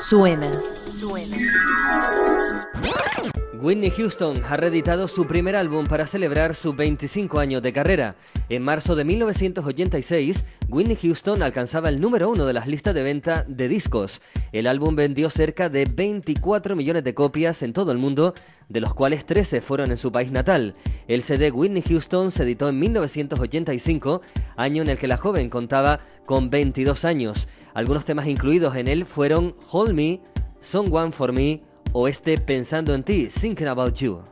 Suena. Suena. Whitney Houston ha reeditado su primer álbum para celebrar sus 25 años de carrera. En marzo de 1986, Whitney Houston alcanzaba el número uno de las listas de venta de discos. El álbum vendió cerca de 24 millones de copias en todo el mundo, de los cuales 13 fueron en su país natal. El CD Whitney Houston se editó en 1985, año en el que la joven contaba con 22 años. Algunos temas incluidos en él fueron Hold Me, Someone for Me, o este Pensando en ti, Thinking About You.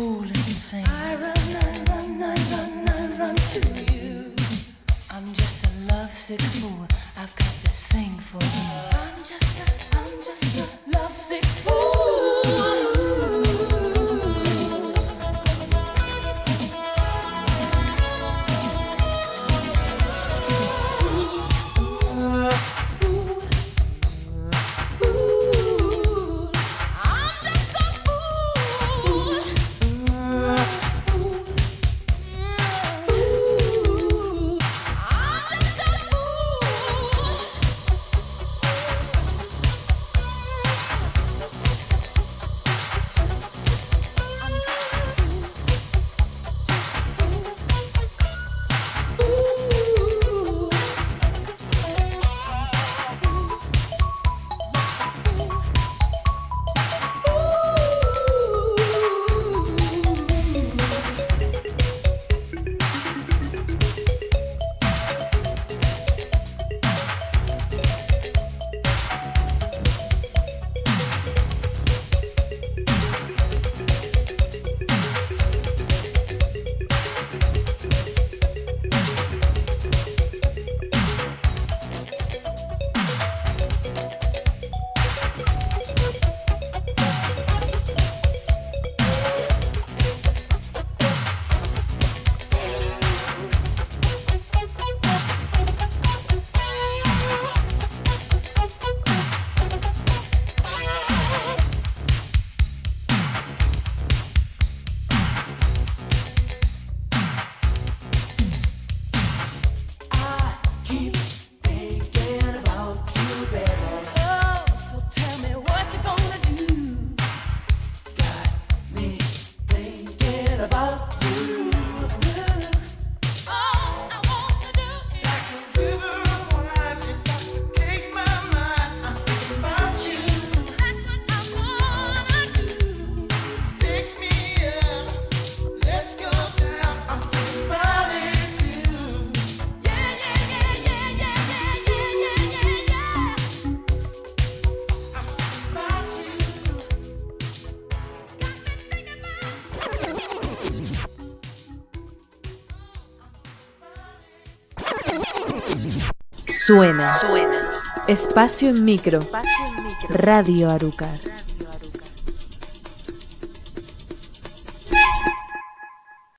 fool insane. I run, I run, I run, I run to you. I'm just a lovesick fool. Suena. Espacio en micro. Radio Arucas.